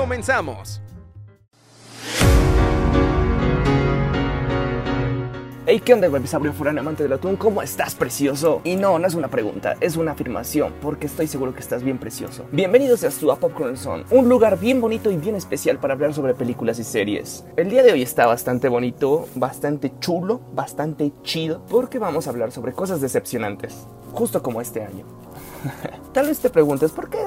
Comenzamos. Hey, ¿qué onda, webisabrio foráneo amante del atún? ¿Cómo estás, precioso? Y no, no es una pregunta, es una afirmación, porque estoy seguro que estás bien precioso. Bienvenidos a su Popcorn Zone, un lugar bien bonito y bien especial para hablar sobre películas y series. El día de hoy está bastante bonito, bastante chulo, bastante chido, porque vamos a hablar sobre cosas decepcionantes, justo como este año. Tal vez te preguntes, ¿por qué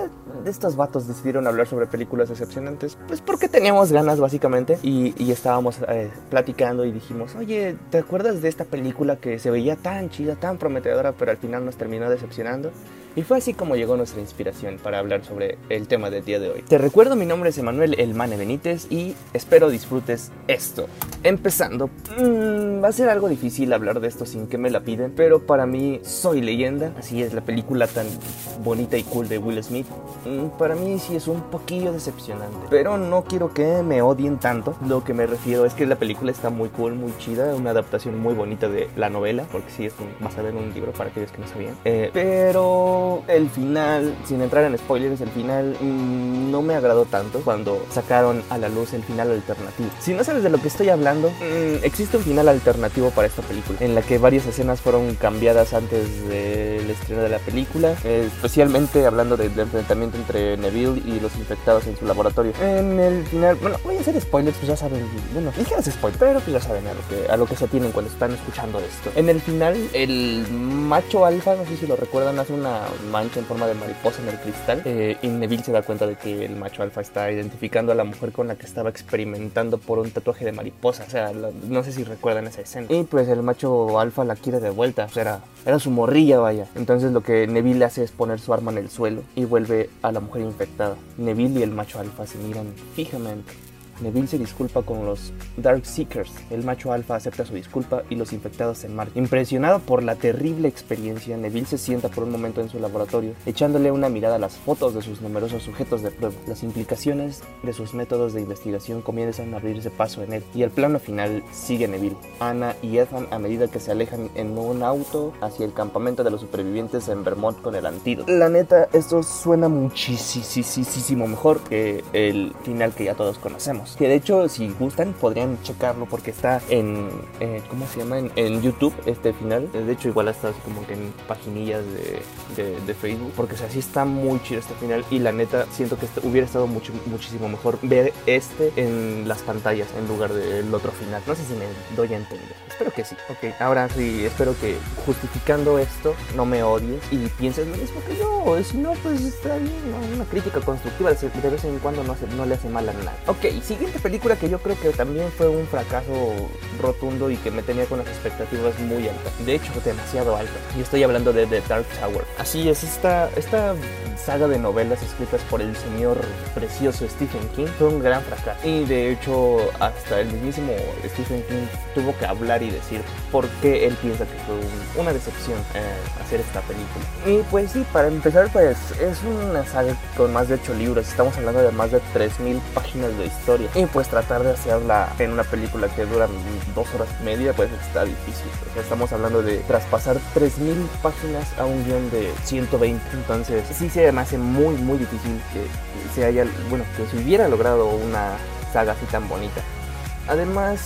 estos vatos decidieron hablar sobre películas decepcionantes? Pues porque teníamos ganas, básicamente, y, estábamos eh, platicando y dijimos, oye, ¿te acuerdas de esta película que se veía tan chida, tan prometedora, pero al final nos terminó decepcionando? Y fue así como llegó nuestra inspiración para hablar sobre el tema del día de hoy. Te recuerdo, mi nombre es Emanuel El Mane Benítez y espero disfrutes esto. Empezando, mmm, va a ser algo difícil hablar de esto sin que me la piden, pero para mí soy leyenda, así es la película tan bonita y cool de Will Smith. Mm, para mí sí es un poquillo decepcionante, pero no quiero que me odien tanto. Lo que me refiero es que la película está muy cool, muy chida, una adaptación muy bonita de la novela, porque sí es un, basada en un libro para aquellos que no sabían. Eh, pero el final, sin entrar en spoilers, el final mmm, no me agradó tanto cuando sacaron a la luz el final alternativo. Si no sabes de lo que estoy hablando, mmm, existe un final alternativo para esta película, en la que varias escenas fueron cambiadas antes del estreno de la película, especialmente hablando del enfrentamiento entre Neville y los infectados en su laboratorio. En el final, bueno, voy a hacer spoilers, pues ya saben, bueno, ligeros spoilers, pero pues ya saben a lo que, a lo que se atienen cuando están escuchando esto. En el final, el macho alfa, no sé si lo recuerdan, hace una mancha en forma de mariposa en el cristal eh, y Neville se da cuenta de que el macho alfa está identificando a la mujer con la que estaba experimentando por un tatuaje de mariposa. O sea, no sé si recuerdan esa escena. Y pues el macho alfa la quiere de vuelta. O sea, era, era su morrilla, vaya. Entonces lo que Neville hace es poner su arma en el suelo y vuelve a la mujer infectada. Neville y el macho alfa se miran fijamente. Neville se disculpa con los Dark Seekers. El macho alfa acepta su disculpa y los infectados se marchan. Impresionado por la terrible experiencia, Neville se sienta por un momento en su laboratorio, echándole una mirada a las fotos de sus numerosos sujetos de prueba. Las implicaciones de sus métodos de investigación comienzan a abrirse paso en él y el plano final sigue Neville, Anna y Ethan a medida que se alejan en un auto hacia el campamento de los supervivientes en Vermont con el antídoto. La neta, esto suena muchísimo mejor que el final que ya todos conocemos. Que de hecho, si gustan, podrían checarlo porque está en, eh, ¿cómo se llama? En, YouTube, este final. De hecho, igual está así como que en paginillas de, de, Facebook. Porque o sea, sí está muy chido este final. Y la neta, siento que hubiera estado mucho, muchísimo mejor ver este en las pantallas en lugar del otro final. No sé si me doy a entender. Espero que sí. Ok, ahora sí, espero que justificando esto no me odies y pienses lo mismo que yo. Si no, pues está bien. Una crítica constructiva de vez en cuando no, le hace mal a nadie. Ok, siguiente película que yo creo que también fue un fracaso rotundo y que me tenía con las expectativas muy altas. De hecho, demasiado altas. Y estoy hablando de The Dark Tower. Así es, esta, esta saga de novelas escritas por el señor precioso Stephen King fue un gran fracaso. Y de hecho, hasta el mismísimo Stephen King tuvo que hablar y decir por qué él piensa que fue un, una decepción eh, hacer esta película. Y pues sí, para empezar, pues es una saga con más de 8 libros. Estamos hablando de más de 3.000 páginas de historia. Y pues tratar de hacerla en una película que dura dos horas y media, pues está difícil. Estamos hablando de traspasar 3.000 páginas a un guion de 120. Entonces, sí se me hace muy, muy difícil que se haya, bueno, que se hubiera logrado una saga así tan bonita. Además,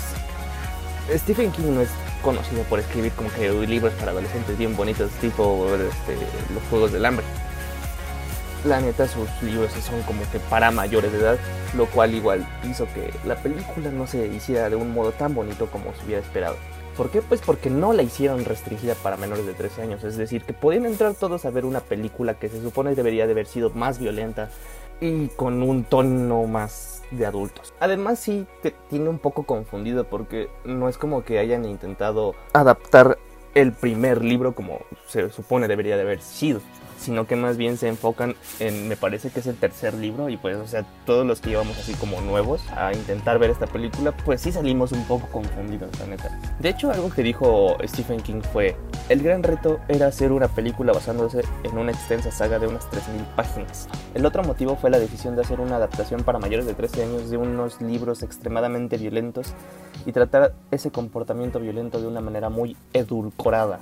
Stephen King no es conocido por escribir como que libros para adolescentes bien bonitos, tipo este, Los Juegos del Hambre. La neta, sus libros son como que para mayores de edad, lo cual igual hizo que la película no se hiciera de un modo tan bonito como se hubiera esperado. ¿Por qué? Pues porque no la hicieron restringida para menores de 13 años. Es decir, que podían entrar todos a ver una película que se supone debería de haber sido más violenta y con un tono más de adultos. Además sí te tiene un poco confundido porque no es como que hayan intentado adaptar el primer libro como se supone debería de haber sido. Sino que más bien se enfocan en, me parece que es el tercer libro, y pues, o sea, todos los que íbamos así como nuevos a intentar ver esta película, pues sí salimos un poco confundidos, la neta. De hecho, algo que dijo Stephen King fue, el gran reto era hacer una película basándose en una extensa saga de unas 3.000 páginas. El otro motivo fue la decisión de hacer una adaptación para mayores de 13 años de unos libros extremadamente violentos y tratar ese comportamiento violento de una manera muy edulcorada.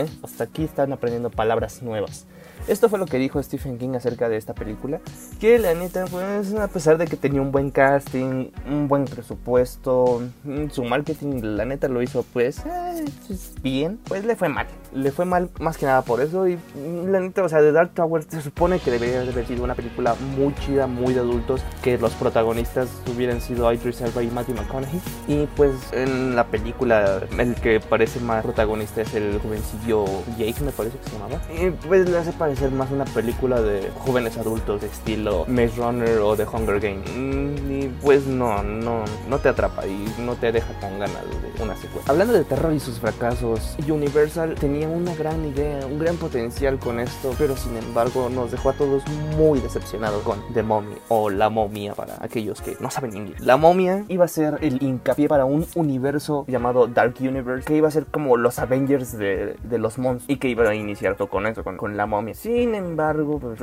¿Eh? Hasta aquí están aprendiendo palabras nuevas. Esto fue lo que dijo Stephen King acerca de esta película. Que la neta, pues, a pesar de que tenía un buen casting, un buen presupuesto, mm, su marketing, la neta lo hizo, pues, eh, pues, bien, pues le fue mal. Le fue mal más que nada por eso. Y mm, la neta, o sea, The Dark Tower se supone que debería haber sido una película muy chida, muy de adultos, que los protagonistas hubieran sido Idris Elba y Matthew McConaughey. Y pues en la película, el que parece más protagonista es el jovencillo Jake, me parece que se llamaba. Y pues le hace parecer más una película de jóvenes adultos de estilo Maze Runner o The Hunger Games. Mm, Y pues no, no, no te atrapa y no te deja con ganas de una secuela. Hablando de terror y sus fracasos, Universal tenía una gran idea, un gran potencial con esto, pero sin embargo nos dejó a todos muy decepcionados con The Mommy o La Momia para aquellos que no saben inglés. La Momia iba a ser el hincapié para un universo llamado Dark Universe que iba a ser como los Avengers de, los monstruos y que iba a iniciar todo con eso, con, La Momia. Sin embargo, pues,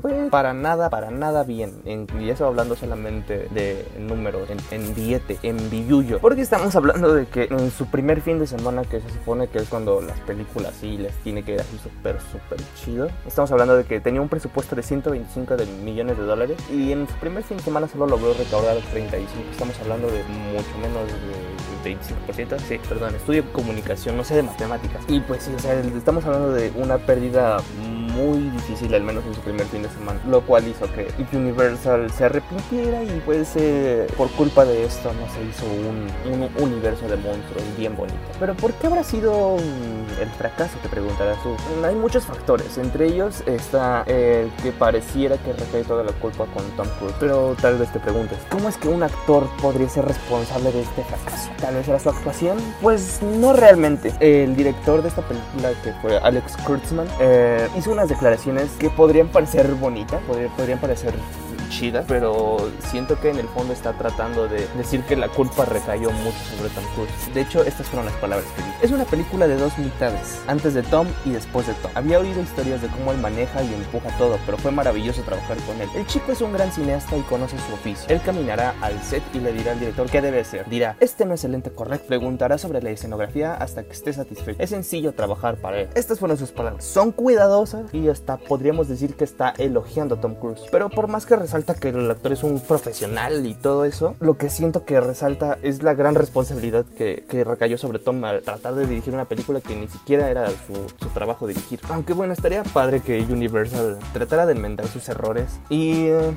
pues, para nada, para nada bien. En- y eso hablando solamente de números, en, en billete, en billuyo. Porque estamos hablando de que en su primer fin de semana, que se supone que es cuando las películas sí les tiene que ir así súper, súper chido. Estamos hablando de que tenía un presupuesto de 125 de millones de dólares. Y en su primer fin de semana solo logró recaudar 35. Estamos hablando de mucho menos de 25%. Sí, perdón, estudio comunicación, no sé de matemáticas. Y pues sí, o sea, estamos hablando de una pérdida difícil, al menos en su primer fin de semana. Lo cual hizo que Universal se arrepintiera y pues eh, por culpa de esto no se hizo un, un universo de monstruos bien bonito. Pero ¿por qué habrá sido el fracaso? Te preguntarás tú. Hay muchos factores, entre ellos está el que pareciera que recae toda la culpa con Tom Cruise. Pero tal vez te preguntes, ¿cómo es que un actor podría ser responsable de este fracaso? Tal vez era su actuación. Pues no realmente. El director de esta película, que fue Alex Kurtzman, eh, hizo declaraciones que podrían parecer bonitas, podrían parecer chidas, pero siento que en el fondo está tratando de decir que la culpa recayó mucho sobre Tom Cruise. De hecho, estas fueron las palabras que dijo. Es una película de dos mitades, antes de Tom y después de Tom. Había oído historias de cómo él maneja y empuja todo, pero fue maravilloso trabajar con él. El chico es un gran cineasta y conoce su oficio. Él caminará al set y le dirá al director qué debe ser. Dirá, este no es el lente correcto. Preguntará sobre la escenografía hasta que esté satisfecho. Es sencillo trabajar para él. Estas fueron sus palabras. Son cuidadosas y hasta podríamos decir que está elogiando a Tom Cruise. Pero por más que resalta que el actor es un profesional y todo eso, lo que siento que resalta es la gran responsabilidad que, que recayó sobre Tom al tratar de dirigir una película que ni siquiera era su, su trabajo dirigir. Aunque bueno, estaría padre que Universal tratara de enmendar sus errores y... eh,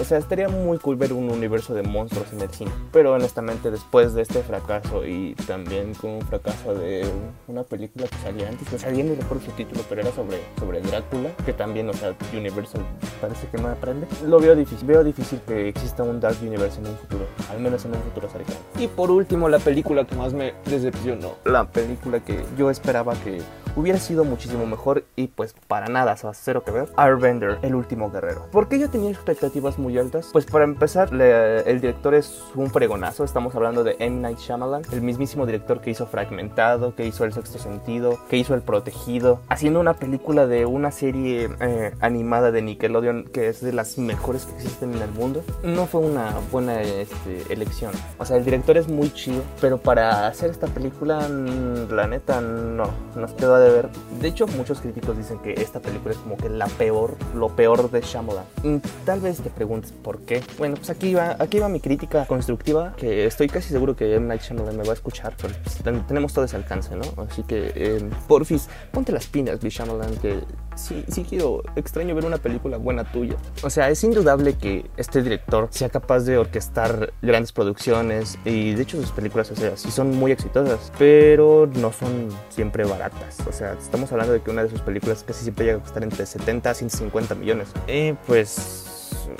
o sea, estaría muy cool ver un universo de monstruos en el cine. Pero honestamente, después de este fracaso y también con un fracaso de una película que salía antes, que salía ni recuerdo su título, pero era sobre, sobre Drácula, que también, o sea, Universal parece que no aprende. Lo veo difícil, veo difícil que exista un Dark Universe en un futuro, al menos en un futuro cercano. Y por último, la película que más me decepcionó, la película que yo esperaba que hubiera sido muchísimo mejor y pues para nada, o sea, cero que ver. Airbender, el último guerrero. ¿Por qué yo tenía expectativas muy altas? Pues para empezar, le- el director es un fregonazo. Estamos hablando de M. Night Shyamalan, el mismísimo director que hizo Fragmentado, que hizo El Sexto Sentido, que hizo El Protegido, haciendo una película de una serie eh, animada de Nickelodeon que es de las mejores que existen en el mundo. No fue una buena este, elección. O sea, el director es muy chido, pero para hacer esta película, mm, la neta, no, nos quedó a deber. De hecho, muchos críticos dicen que esta película es como que la peor, lo peor de Shyamalan. Mm, Tal vez te preguntes por qué. Bueno, pues aquí va, aquí va mi crítica constructiva, que estoy casi seguro que M. Night Shyamalan me va a escuchar, pero pues, ten- tenemos todo ese alcance, ¿no? Así que, eh, porfis, ponte las pinas, Lee Shyamalan, que sí, sí quiero, extraño ver una película buena tuya. O sea, es indudable que este director sea capaz de orquestar grandes producciones y de hecho sus películas, o son muy exitosas, pero no son siempre baratas. O sea, estamos hablando de que una de sus películas casi siempre llega a costar entre 70 a 150 millones. Y pues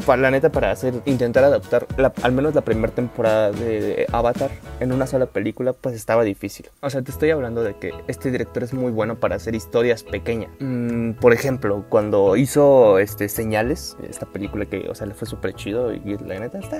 para la neta, para hacer, intentar adaptar la- al menos la primera temporada de, de Avatar en una sola película, pues estaba difícil. O sea, te estoy hablando de que este director es muy bueno para hacer historias pequeñas. Mm, por ejemplo, cuando hizo este, Señales, esta película que, o sea, le fue súper chido y la neta está,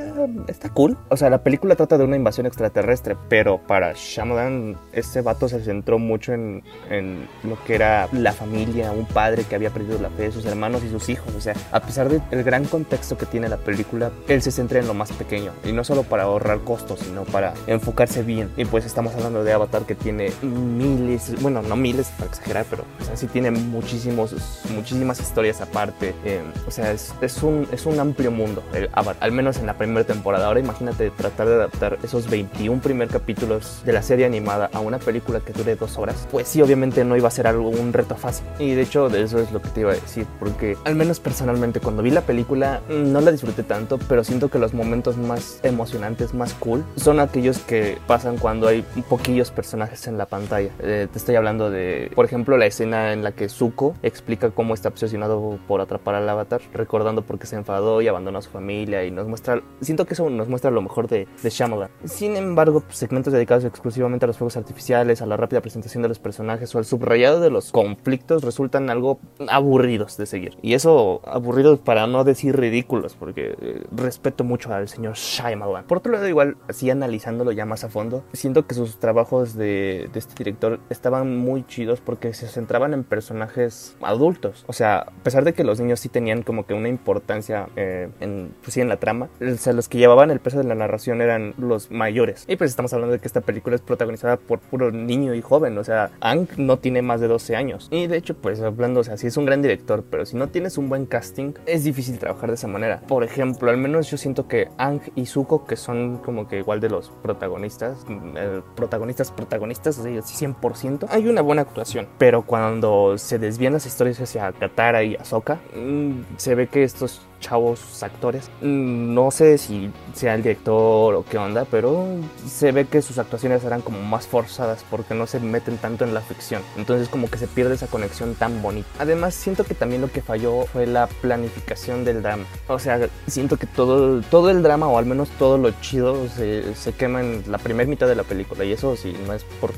está cool. O sea, la película trata de una invasión extraterrestre, pero para Shyamalan, este vato se centró mucho en, en lo que era la familia, un padre que había perdido la fe de sus hermanos y sus hijos. O sea, a pesar del gran contexto que tiene la película, él se centra en lo más pequeño. Y no solo para ahorrar costos, sino para enfocarse bien. Y pues estamos hablando de Avatar que tiene miles, bueno, no miles para exagerar, pero sí tiene muchísimos, muchísimas historias aparte. Eh, o sea, es, es, un, es un amplio mundo, el Avatar, al menos en la primera temporada. Ahora imagínate tratar de adaptar esos 21 primer capítulos de la serie animada a una película que dure dos horas. Pues sí, obviamente no iba a ser algo, un reto fácil. Y de hecho, de eso es lo que te iba a decir, porque al menos personalmente cuando vi la película no la disfruté tanto, pero siento que los momentos más emocionantes, más cool, son aquellos que pasan cuando hay poquillos personajes en la pantalla. Eh, te estoy hablando de, por ejemplo, la escena en la que Zuko explica cómo está obsesionado por atrapar al avatar, recordando por qué se enfadó y abandonó a su familia y nos muestra, siento que eso nos muestra lo mejor de, de Shyamalan. Sin embargo, pues, segmentos dedicados exclusivamente a los fuegos artificiales, a la rápida presentación de los personajes o al subrayado de los conflictos resultan algo aburridos de seguir. Y eso aburridos para no decir ridículos, porque eh, respeto mucho al señor Shyamalan. Por otro lado, igual, así analizándolo ya más a fondo, siento que sus trabajos de, de este director estaban muy chidos porque se centraban en personajes adultos. O sea, a pesar de que los niños sí tenían como que una importancia eh, en, pues sí, en la trama, o sea, los que llevaban el peso de la narración eran los mayores. Y pues estamos hablando de que esta película es protagonizada por puro niño y joven. O sea, Ang no tiene más de 12 años. Y de hecho, pues hablando, o sea, sí es un gran director, pero si no tienes un buen casting, es difícil trabajar de esa manera. Por ejemplo, al menos yo siento que Ang y Zuko, que son como que igual de los protagonistas, eh, protagonistas, protagonistas, sea, 100%, hay una buena actuación. Pero cuando se desvían las historias hacia Katara y Ahsoka, mm, se ve que estos chavos actores. Mm, No sé si sea el director o qué onda, pero se ve que sus actuaciones eran como más forzadas porque no se meten tanto en la ficción. Entonces como que se pierde esa conexión tan bonita. Además siento que también lo que falló fue la planificación del drama. O sea, siento que todo, todo el drama o al menos todo lo chido se, se quema en la primera mitad de la película y eso sí, no es por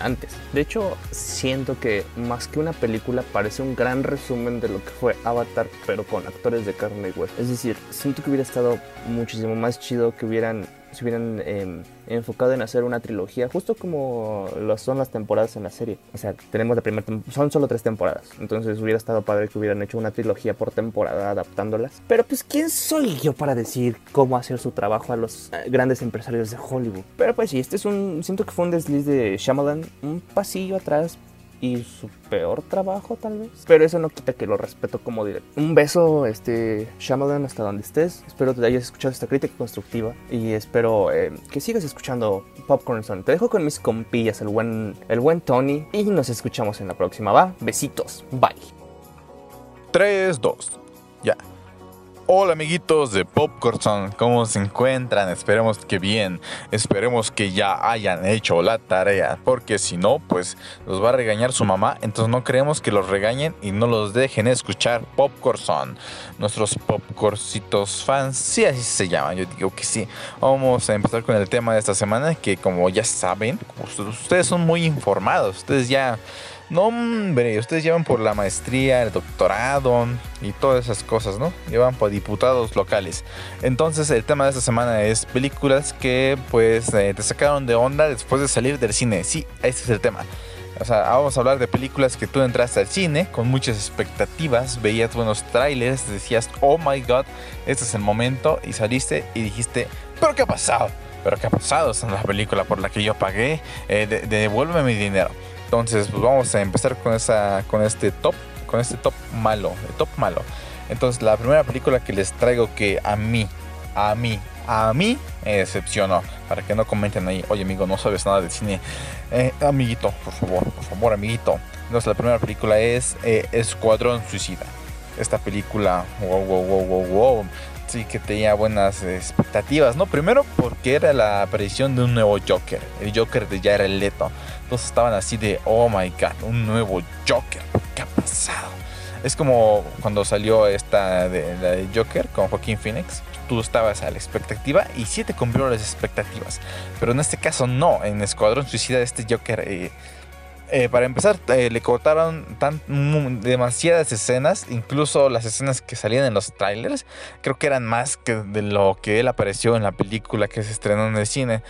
antes. De hecho, siento que más que una película parece un gran resumen de lo que fue Avatar, pero con actores de carne y hueso. Es decir, siento que hubiera estado muchísimo más chido que hubieran se hubieran eh, enfocado en hacer una trilogía, justo como lo son las temporadas en la serie. O sea, tenemos la primera son solo tres temporadas, entonces hubiera estado padre que hubieran hecho una trilogía por temporada adaptándolas. Pero pues, ¿quién soy yo para decir cómo hacer su trabajo a los eh, grandes empresarios de Hollywood? Pero pues sí, este es un, siento que fue un desliz de Shyamalan, un pasillo atrás y su peor trabajo tal vez. Pero eso no quita que lo respeto como director. Un beso, este Shyamalan, hasta donde estés. Espero te hayas escuchado esta crítica constructiva y espero eh, que sigas escuchando Popcorn Son. Te dejo con mis compillas, el buen, el buen Tony, y nos escuchamos en la próxima. Va, besitos, bye. 3, 2, ya. Hola amiguitos de Popcorn, ¿cómo se encuentran? Esperemos que bien, esperemos que ya hayan hecho la tarea, porque si no, pues los va a regañar su mamá, entonces no queremos que los regañen y no los dejen escuchar Popcorn. Nuestros popcorcitos fans, sí, así se llaman, yo digo que sí. Vamos a empezar con el tema de esta semana, que como ya saben, ustedes son muy informados, ustedes ya... No, hombre, ustedes llevan por la maestría, el doctorado y todas esas cosas, ¿no? Llevan por diputados locales. Entonces, el tema de esta semana es películas que, pues, eh, te sacaron de onda después de salir del cine. Sí, ese es el tema. O sea, vamos a hablar de películas que tú entraste al cine con muchas expectativas, veías buenos trailers, decías, oh my god, este es el momento, y saliste y dijiste, ¿pero qué ha pasado? ¿Pero qué ha pasado? Esta es la película por la que yo pagué, eh, de- devuélveme mi dinero. Entonces, pues vamos a empezar con, esa, con este top, con este top malo, el top malo. Entonces, la primera película que les traigo que a mí, a mí, a mí me decepcionó. Para que no comenten ahí, oye amigo, no sabes nada de cine. Eh, amiguito, por favor, por favor, amiguito. Entonces, la primera película es eh, Escuadrón Suicida. Esta película, wow, wow, wow, wow, wow. Sí que tenía buenas expectativas, ¿no? Primero porque era la aparición de un nuevo Joker, el Joker de Jared Leto. Todos estaban así de, oh my god, un nuevo Joker, ¿qué ha pasado? Es como cuando salió esta de, la de Joker con Joaquín Phoenix. Tú estabas a la expectativa y sí te cumplió las expectativas. Pero en este caso no. En Escuadrón Suicida este Joker... eh, eh, para empezar, eh, le cortaron tan, demasiadas escenas, incluso las escenas que salían en los trailers, creo que eran más que de lo que él apareció en la película que se estrenó en el cine.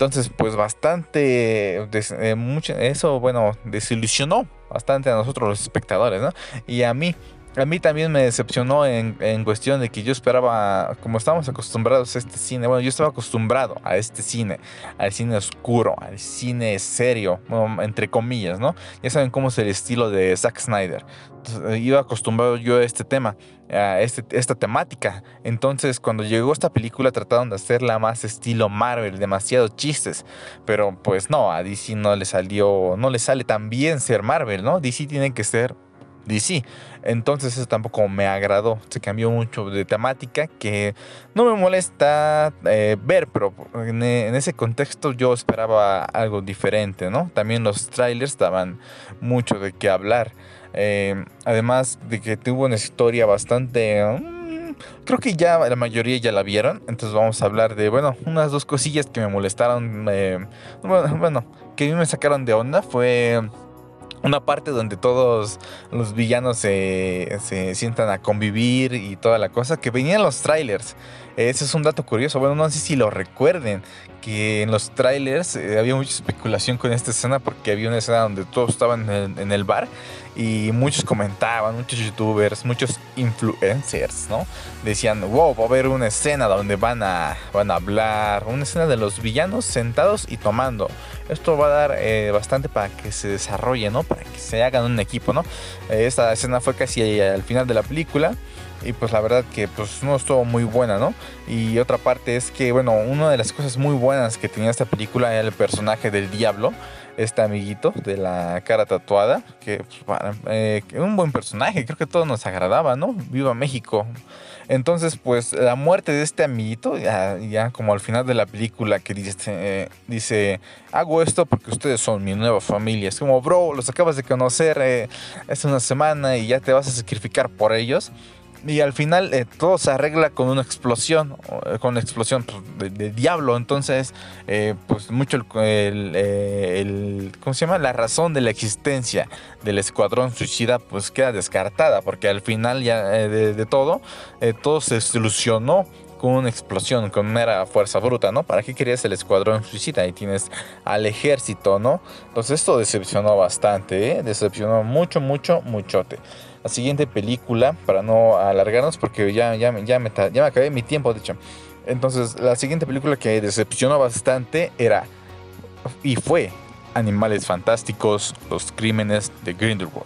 Entonces, pues bastante, des- eh, mucho, eso, bueno, desilusionó bastante a nosotros los espectadores, ¿no? Y a mí, a mí también me decepcionó en, en cuestión de que yo esperaba, como estamos acostumbrados a este cine, bueno, yo estaba acostumbrado a este cine, al cine oscuro, al cine serio, bueno, entre comillas, ¿no? Ya saben cómo es el estilo de Zack Snyder. Entonces, eh, iba acostumbrado yo a este tema, a este, esta temática. Entonces, cuando llegó esta película, trataron de hacerla más estilo Marvel, demasiado chistes. Pero pues no, a DC no le salió, no le sale tan bien ser Marvel, ¿no? DC tiene que ser DC. Entonces eso tampoco me agradó. Se cambió mucho de temática que no me molesta eh, ver, pero en, en ese contexto yo esperaba algo diferente, ¿no? También los trailers daban mucho de qué hablar. Eh, además de que tuvo una historia bastante... mm, creo que ya la mayoría ya la vieron. Entonces vamos a hablar de, bueno, unas dos cosillas que me molestaron. eh, bueno, bueno, que a mí me sacaron de onda fue una parte donde todos los villanos se, se sientan a convivir y toda la cosa, que venían los trailers. Ese es un dato curioso. Bueno, no sé si lo recuerden, que en los trailers eh, había mucha especulación con esta escena porque había una escena donde todos estaban en el, en el bar y muchos comentaban, muchos youtubers, muchos influencers, ¿no? Decían, wow, va a haber una escena donde van a, van a hablar, una escena de los villanos sentados y tomando. Esto va a dar eh, bastante para que se desarrolle, ¿no? Para que se hagan un equipo, ¿no? Eh, esta escena fue casi al final de la película. Y pues la verdad que pues no estuvo muy buena, ¿no? Y otra parte es que, bueno, una de las cosas muy buenas que tenía esta película era el personaje del diablo, este amiguito de la cara tatuada, que pues, eh, un buen personaje, creo que todo nos agradaba, ¿no? Viva México. Entonces, pues la muerte de este amiguito, ya, ya como al final de la película que dice, eh, dice, hago esto porque ustedes son mi nueva familia. Es como, bro, los acabas de conocer eh, hace una semana y ya te vas a sacrificar por ellos. Y al final eh, todo se arregla con una explosión, eh, con una explosión pues, de, de diablo. Entonces, eh, pues mucho el, el, eh, el- ¿cómo se llama? La razón de la existencia del escuadrón suicida pues queda descartada, porque al final ya eh, de, de todo, todo se solucionó con una explosión, con mera fuerza bruta, ¿no? ¿Para qué querías el escuadrón suicida? Y tienes al ejército, ¿no? Entonces esto decepcionó bastante, ¿eh? Decepcionó mucho, mucho, muchote. La siguiente película, para no alargarnos, porque ya, ya, ya, me, ya me acabé mi tiempo, de hecho. Entonces, la siguiente película que decepcionó bastante era, y fue, Animales Fantásticos, Los Crímenes de Grindelwald.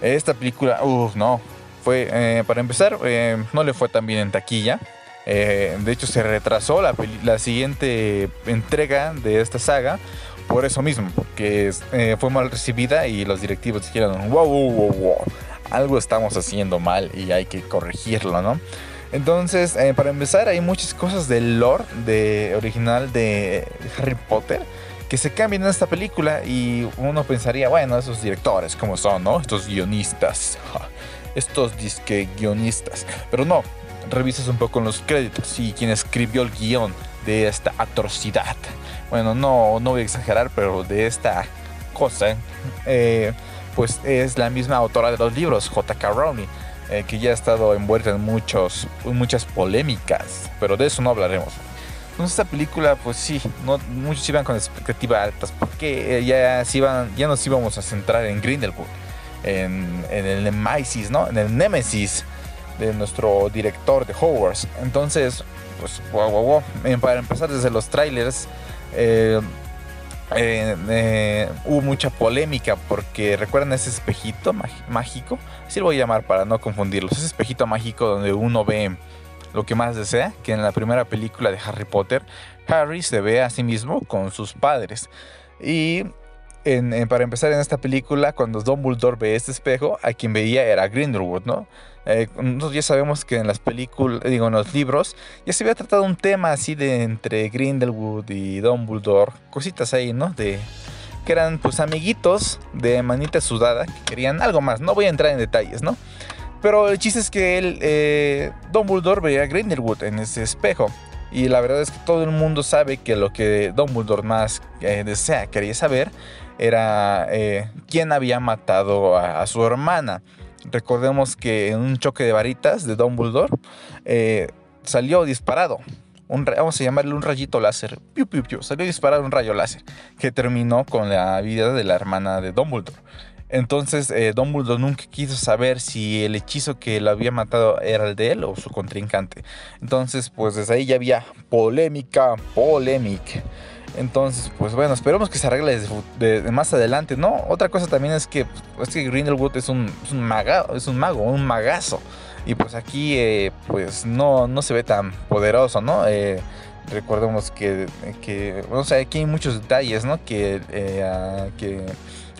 Esta película, uff, no. Fue, eh, para empezar, eh, no le fue tan bien en taquilla. Eh, de hecho, se retrasó la, siguiente entrega de esta saga por eso mismo, porque eh, fue mal recibida y los directivos dijeron, wow, wow, wow, wow, algo estamos haciendo mal y hay que corregirlo, ¿no? Entonces, eh, para empezar, hay muchas cosas del lore de, original de Harry Potter que se cambian en esta película y uno pensaría, bueno, esos directores, ¿cómo son, no? Estos guionistas, estos disque guionistas. Pero no, revisas un poco los créditos y quien escribió el guion de esta atrocidad. Bueno, no, no voy a exagerar, pero de esta cosa, eh, pues es la misma autora de los libros, J.K. Rowling, eh, que ya ha estado envuelta en muchos, muchas polémicas, pero de eso no hablaremos. Entonces esta película, pues sí, no, muchos iban con expectativas altas, porque ya, se iban, ya nos íbamos a centrar en Grindelwald, en, en el Nemesis, ¿no? En el Nemesis de nuestro director de Hogwarts. Entonces, pues, Para empezar desde los trailers, eh, eh, eh, hubo mucha polémica porque recuerdan ese espejito mágico, así lo voy a llamar para no confundirlos, ese espejito mágico donde uno ve lo que más desea, que en la primera película de Harry Potter, Harry se ve a sí mismo con sus padres. Y para empezar en esta película, cuando Dumbledore ve este espejo, a quien veía era Grindelwald, ¿no? Eh, nosotros ya sabemos que en las películas, digo, en los libros, ya se había tratado un tema así de entre Grindelwald y Dumbledore, cositas ahí, ¿no? De que eran pues amiguitos de manita sudada que querían algo más. No voy a entrar en detalles, ¿no? Pero el chiste es que él, eh, Dumbledore veía a Grindelwood en ese espejo. Y la verdad es que todo el mundo sabe que lo que Dumbledore más eh, desea, quería saber, era eh, quién había matado a, a, su hermana. Recordemos que en un choque de varitas de Dumbledore eh, salió disparado. Un, vamos a llamarle un rayito láser. Piu, piu, piu, salió disparado un rayo láser que terminó con la vida de la hermana de Dumbledore. Entonces eh, Dumbledore nunca quiso saber si el hechizo que lo había matado era el de él o su contrincante. Entonces pues desde ahí ya había polémica, polémica. Entonces, pues bueno, esperemos que se arregle de, de, más adelante, ¿no? Otra cosa también es que, es que Grindelwood es un, es un, maga, es un mago, un magazo. Y pues aquí, eh, pues no, no se ve tan poderoso, ¿no? Eh, recordemos que, que, o sea, aquí hay muchos detalles, ¿no? Que, eh, que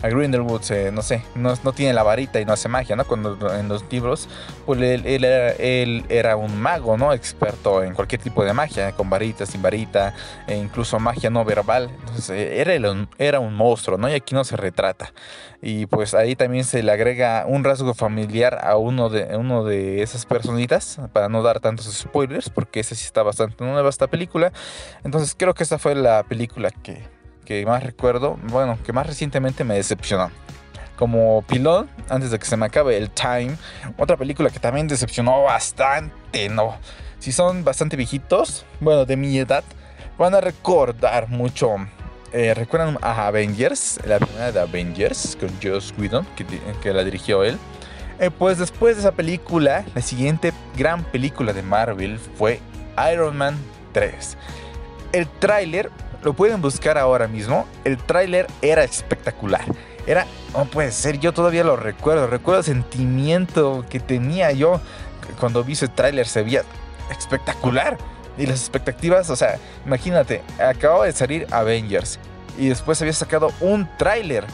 a Grindelwood, se, no sé, no, no, tiene la varita y no hace magia, ¿no? Cuando en los libros, pues él, él, era, un mago, ¿no? Experto en cualquier tipo de magia, con varita, sin varita, e incluso magia no verbal. Entonces, era, era un monstruo, ¿no? Y aquí no se retrata. Y pues ahí también se le agrega un rasgo familiar a uno de, uno de esas personitas, para no dar tantos spoilers, porque ese sí está bastante nueva esta película. Entonces creo que esta fue la película que, que más recuerdo, bueno, que más recientemente me decepcionó. Como pilón, antes de que se me acabe el time, otra película que también decepcionó bastante, ¿no? Si son bastante viejitos, bueno, de mi edad, van a recordar mucho. Eh, ¿Recuerdan a Avengers? La primera de Avengers, con Joss Whedon, que, que la dirigió él. Eh, pues después de esa película, la siguiente gran película de Marvel fue Iron Man 3. El tráiler lo pueden buscar ahora mismo. El tráiler era espectacular. Era, no puede ser, yo todavía lo recuerdo. Recuerdo el sentimiento que tenía yo cuando vi ese tráiler. Se veía espectacular. Y las expectativas, o sea, imagínate, acababa de salir Avengers. Y después había sacado un tráiler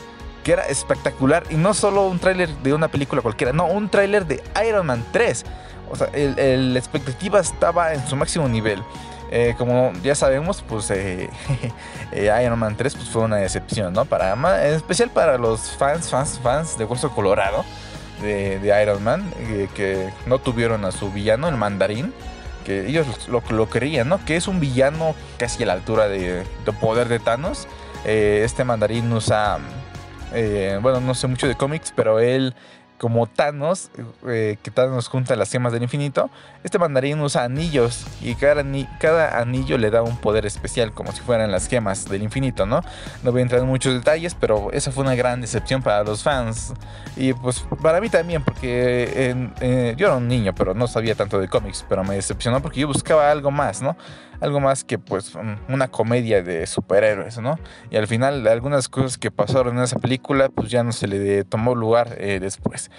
que era espectacular. Y no solo un tráiler de una película cualquiera, no, un tráiler de Iron Man 3. O sea, la expectativa estaba en su máximo nivel. Eh, como ya sabemos, pues eh, eh, Iron Man 3 pues, fue una decepción, ¿no? Para, en especial para los fans, fans, fans de Hueso Colorado de, Iron Man, que no tuvieron a su villano, el mandarín, que ellos lo, lo, querían, ¿no? Que es un villano casi a la altura de poder de Thanos. este mandarín usa, bueno, no sé mucho de cómics, pero él como Thanos, eh, que Thanos junta las gemas del infinito, este mandarín usa anillos y cada, ani cada, anillo le da un poder especial, como si fueran las gemas del infinito, ¿no? No voy a entrar en muchos detalles, pero esa fue una gran decepción para los fans. Y pues para mí también, porque eh, eh, yo era un niño, pero no sabía tanto de cómics, pero me decepcionó porque yo buscaba algo más, ¿no? Algo más que pues una comedia de superhéroes, ¿no? Y al final algunas cosas que pasaron en esa película pues ya no se le tomó lugar después.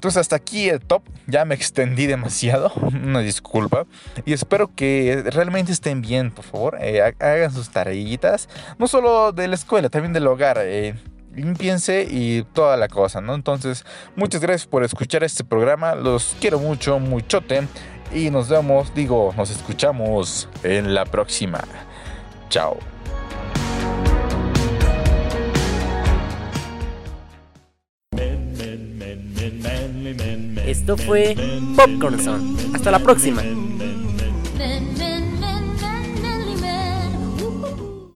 Entonces hasta aquí el top, ya me extendí demasiado, una disculpa. Y espero que realmente estén bien, por favor. Eh, hagan sus tareitas, no solo de la escuela, también del hogar. Eh, limpiense y toda la cosa, ¿no? Entonces, muchas gracias por escuchar este programa. Los quiero mucho, muchote. Y nos vemos, digo, nos escuchamos en la próxima. Chao. Esto fue Popcorn Zone. Hasta la próxima.